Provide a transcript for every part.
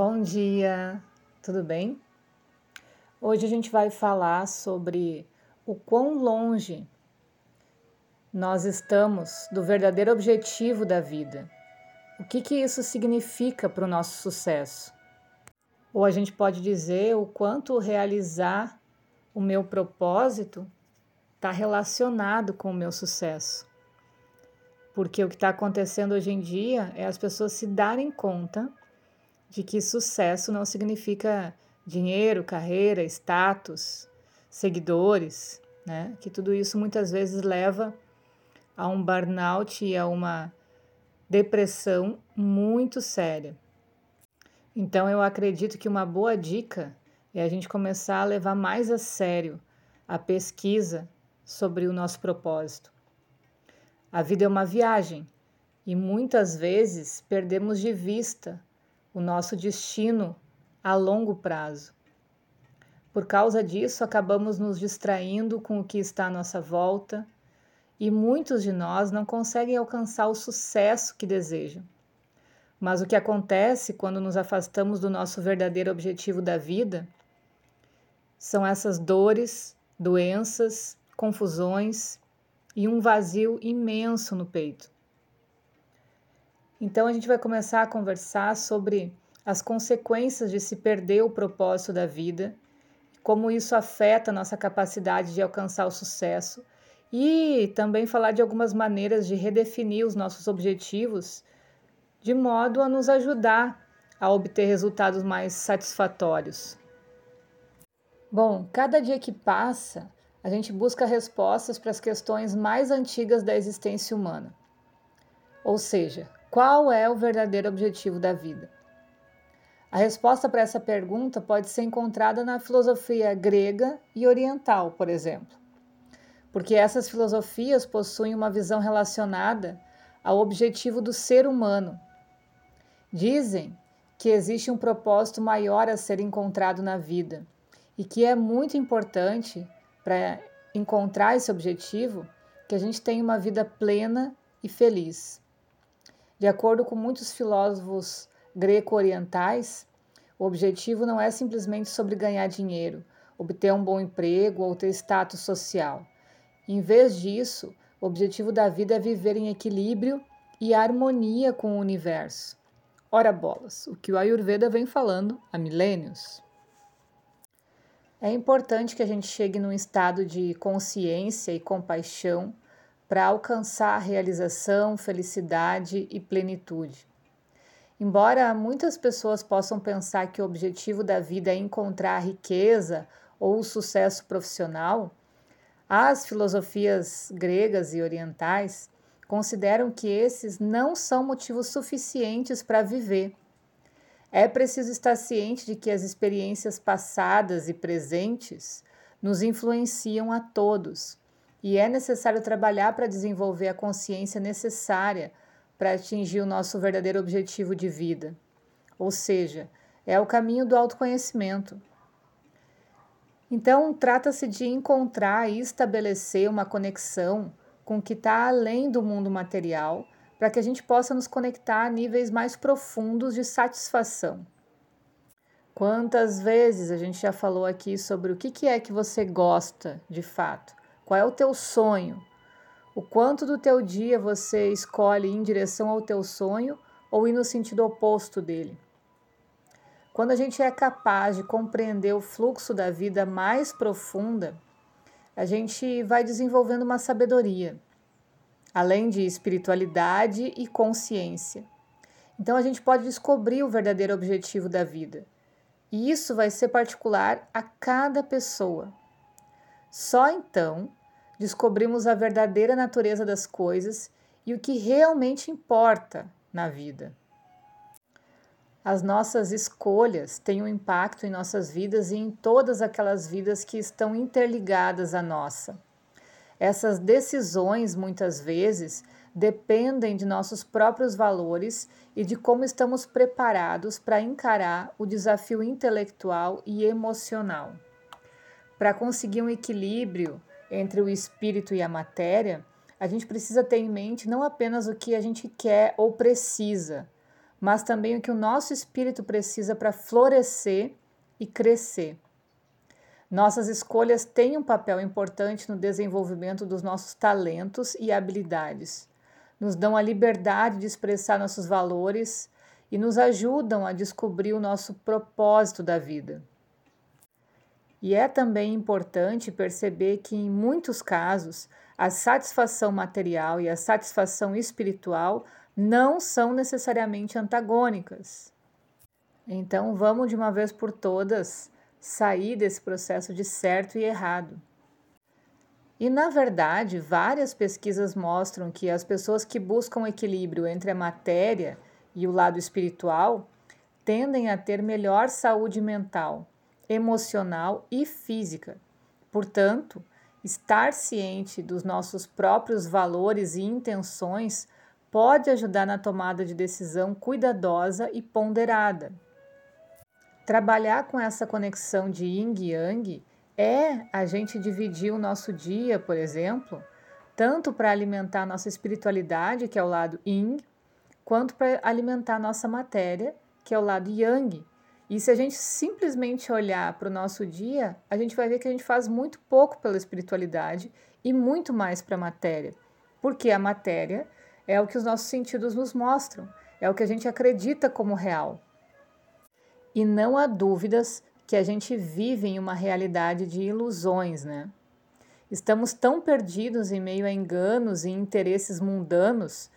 Bom dia, tudo bem? Hoje a gente vai falar sobre o quão longe nós estamos do verdadeiro objetivo da vida. O que, que isso significa para o nosso sucesso? Ou a gente pode dizer o quanto realizar o meu propósito está relacionado com o meu sucesso. Porque o que está acontecendo hoje em dia é as pessoas se darem conta de que sucesso não significa dinheiro, carreira, status, seguidores, né? Que tudo isso muitas vezes leva a um burnout e a uma depressão muito séria. Então eu acredito que uma boa dica é a gente começar a levar mais a sério a pesquisa sobre o nosso propósito. A vida é uma viagem e muitas vezes perdemos de vista o nosso destino a longo prazo. Por causa disso, acabamos nos distraindo com o que está à nossa volta e muitos de nós não conseguem alcançar o sucesso que desejam. Mas o que acontece quando nos afastamos do nosso verdadeiro objetivo da vida são essas dores, doenças, confusões e um vazio imenso no peito. Então a gente vai começar a conversar sobre as consequências de se perder o propósito da vida, como isso afeta a nossa capacidade de alcançar o sucesso e também falar de algumas maneiras de redefinir os nossos objetivos de modo a nos ajudar a obter resultados mais satisfatórios. Bom, cada dia que passa, a gente busca respostas para as questões mais antigas da existência humana. Ou seja, qual é o verdadeiro objetivo da vida? A resposta para essa pergunta pode ser encontrada na filosofia grega e oriental, por exemplo, porque essas filosofias possuem uma visão relacionada ao objetivo do ser humano. Dizem que existe um propósito maior a ser encontrado na vida e que é muito importante para encontrar esse objetivo que a gente tenha uma vida plena e feliz. De acordo com muitos filósofos greco-orientais, o objetivo não é simplesmente sobre ganhar dinheiro, obter um bom emprego ou ter status social. Em vez disso, o objetivo da vida é viver em equilíbrio e harmonia com o universo. Ora bolas, o que o Ayurveda vem falando há milênios. É importante que a gente chegue num estado de consciência e compaixão para alcançar realização, felicidade e plenitude. Embora muitas pessoas possam pensar que o objetivo da vida é encontrar riqueza ou sucesso profissional, as filosofias gregas e orientais consideram que esses não são motivos suficientes para viver. É preciso estar ciente de que as experiências passadas e presentes nos influenciam a todos e é necessário trabalhar para desenvolver a consciência necessária para atingir o nosso verdadeiro objetivo de vida. Ou seja, é o caminho do autoconhecimento. Então, trata-se de encontrar e estabelecer uma conexão com o que está além do mundo material, para que a gente possa nos conectar a níveis mais profundos de satisfação. Quantas vezes a gente já falou aqui sobre o que é que você gosta de fato? Qual é o teu sonho? O quanto do teu dia você escolhe ir em direção ao teu sonho ou ir no sentido oposto dele? Quando a gente é capaz de compreender o fluxo da vida mais profunda, a gente vai desenvolvendo uma sabedoria, além de espiritualidade e consciência. Então a gente pode descobrir o verdadeiro objetivo da vida. E isso vai ser particular a cada pessoa. Só então descobrimos a verdadeira natureza das coisas e o que realmente importa na vida. As nossas escolhas têm um impacto em nossas vidas e em todas aquelas vidas que estão interligadas à nossa. Essas decisões, muitas vezes, dependem de nossos próprios valores e de como estamos preparados para encarar o desafio intelectual e emocional. Para conseguir um equilíbrio entre o espírito e a matéria, a gente precisa ter em mente não apenas o que a gente quer ou precisa, mas também o que o nosso espírito precisa para florescer e crescer. Nossas escolhas têm um papel importante no desenvolvimento dos nossos talentos e habilidades. Nos dão a liberdade de expressar nossos valores e nos ajudam a descobrir o nosso propósito da vida. E é também importante perceber que, em muitos casos, a satisfação material e a satisfação espiritual não são necessariamente antagônicas. Então, vamos de uma vez por todas sair desse processo de certo e errado. E, na verdade, várias pesquisas mostram que as pessoas que buscam equilíbrio entre a matéria e o lado espiritual tendem a ter melhor saúde mental emocional e física. Portanto, estar ciente dos nossos próprios valores e intenções pode ajudar na tomada de decisão cuidadosa e ponderada. Trabalhar com essa conexão de yin e yang é a gente dividir o nosso dia, por exemplo, tanto para alimentar nossa espiritualidade, que é o lado yin, quanto para alimentar nossa matéria, que é o lado yang, e se a gente simplesmente olhar para o nosso dia, a gente vai ver que a gente faz muito pouco pela espiritualidade e muito mais para a matéria. Porque a matéria é o que os nossos sentidos nos mostram, é o que a gente acredita como real. E não há dúvidas que a gente vive em uma realidade de ilusões, né? Estamos tão perdidos em meio a enganos e interesses mundanos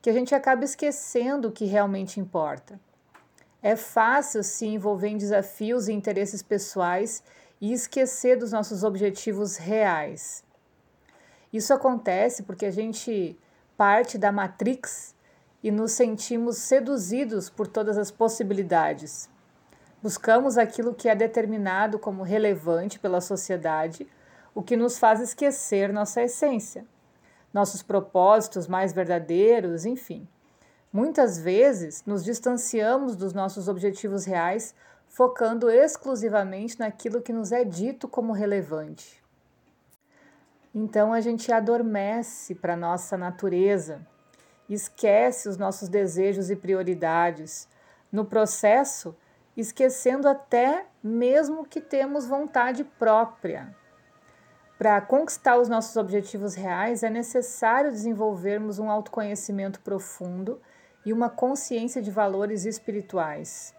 que a gente acaba esquecendo o que realmente importa. É fácil se envolver em desafios e interesses pessoais e esquecer dos nossos objetivos reais. Isso acontece porque a gente parte da matrix e nos sentimos seduzidos por todas as possibilidades. Buscamos aquilo que é determinado como relevante pela sociedade, o que nos faz esquecer nossa essência, nossos propósitos mais verdadeiros, enfim. Muitas vezes nos distanciamos dos nossos objetivos reais, focando exclusivamente naquilo que nos é dito como relevante. Então a gente adormece para nossa natureza, esquece os nossos desejos e prioridades. No processo, esquecendo até mesmo que temos vontade própria. Para conquistar os nossos objetivos reais, é necessário desenvolvermos um autoconhecimento profundo e uma consciência de valores espirituais.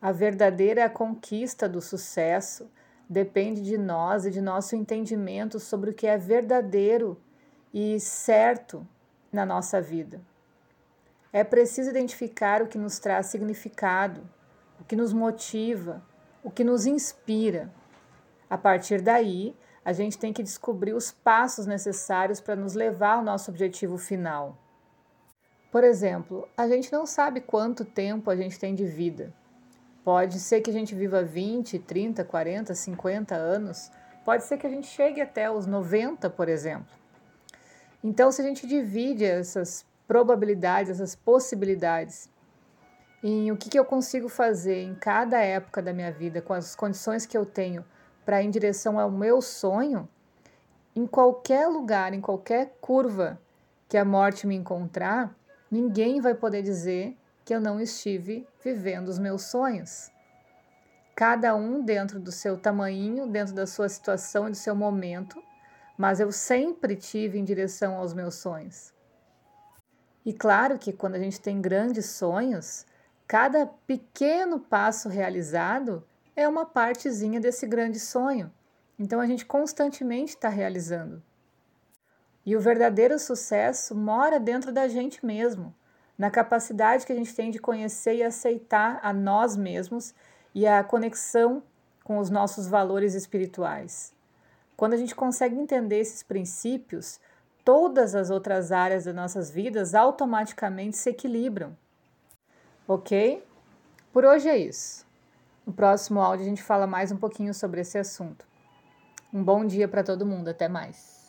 A verdadeira conquista do sucesso depende de nós e de nosso entendimento sobre o que é verdadeiro e certo na nossa vida. É preciso identificar o que nos traz significado, o que nos motiva, o que nos inspira. A partir daí, a gente tem que descobrir os passos necessários para nos levar ao nosso objetivo final. Por exemplo, a gente não sabe quanto tempo a gente tem de vida. Pode ser que a gente viva 20, 30, 40, 50 anos. Pode ser que a gente chegue até os 90, por exemplo. Então, se a gente divide essas probabilidades, essas possibilidades, em o que, que eu consigo fazer em cada época da minha vida, com as condições que eu tenho para ir em direção ao meu sonho, em qualquer lugar, em qualquer curva que a morte me encontrar, Ninguém vai poder dizer que eu não estive vivendo os meus sonhos. Cada um dentro do seu tamanho, dentro da sua situação e do seu momento, mas eu sempre tive em direção aos meus sonhos. E claro que quando a gente tem grandes sonhos, cada pequeno passo realizado é uma partezinha desse grande sonho. Então a gente constantemente está realizando. E o verdadeiro sucesso mora dentro da gente mesmo, na capacidade que a gente tem de conhecer e aceitar a nós mesmos e a conexão com os nossos valores espirituais. Quando a gente consegue entender esses princípios, todas as outras áreas das nossas vidas automaticamente se equilibram. Ok? Por hoje é isso. No próximo áudio a gente fala mais um pouquinho sobre esse assunto. Um bom dia para todo mundo, até mais.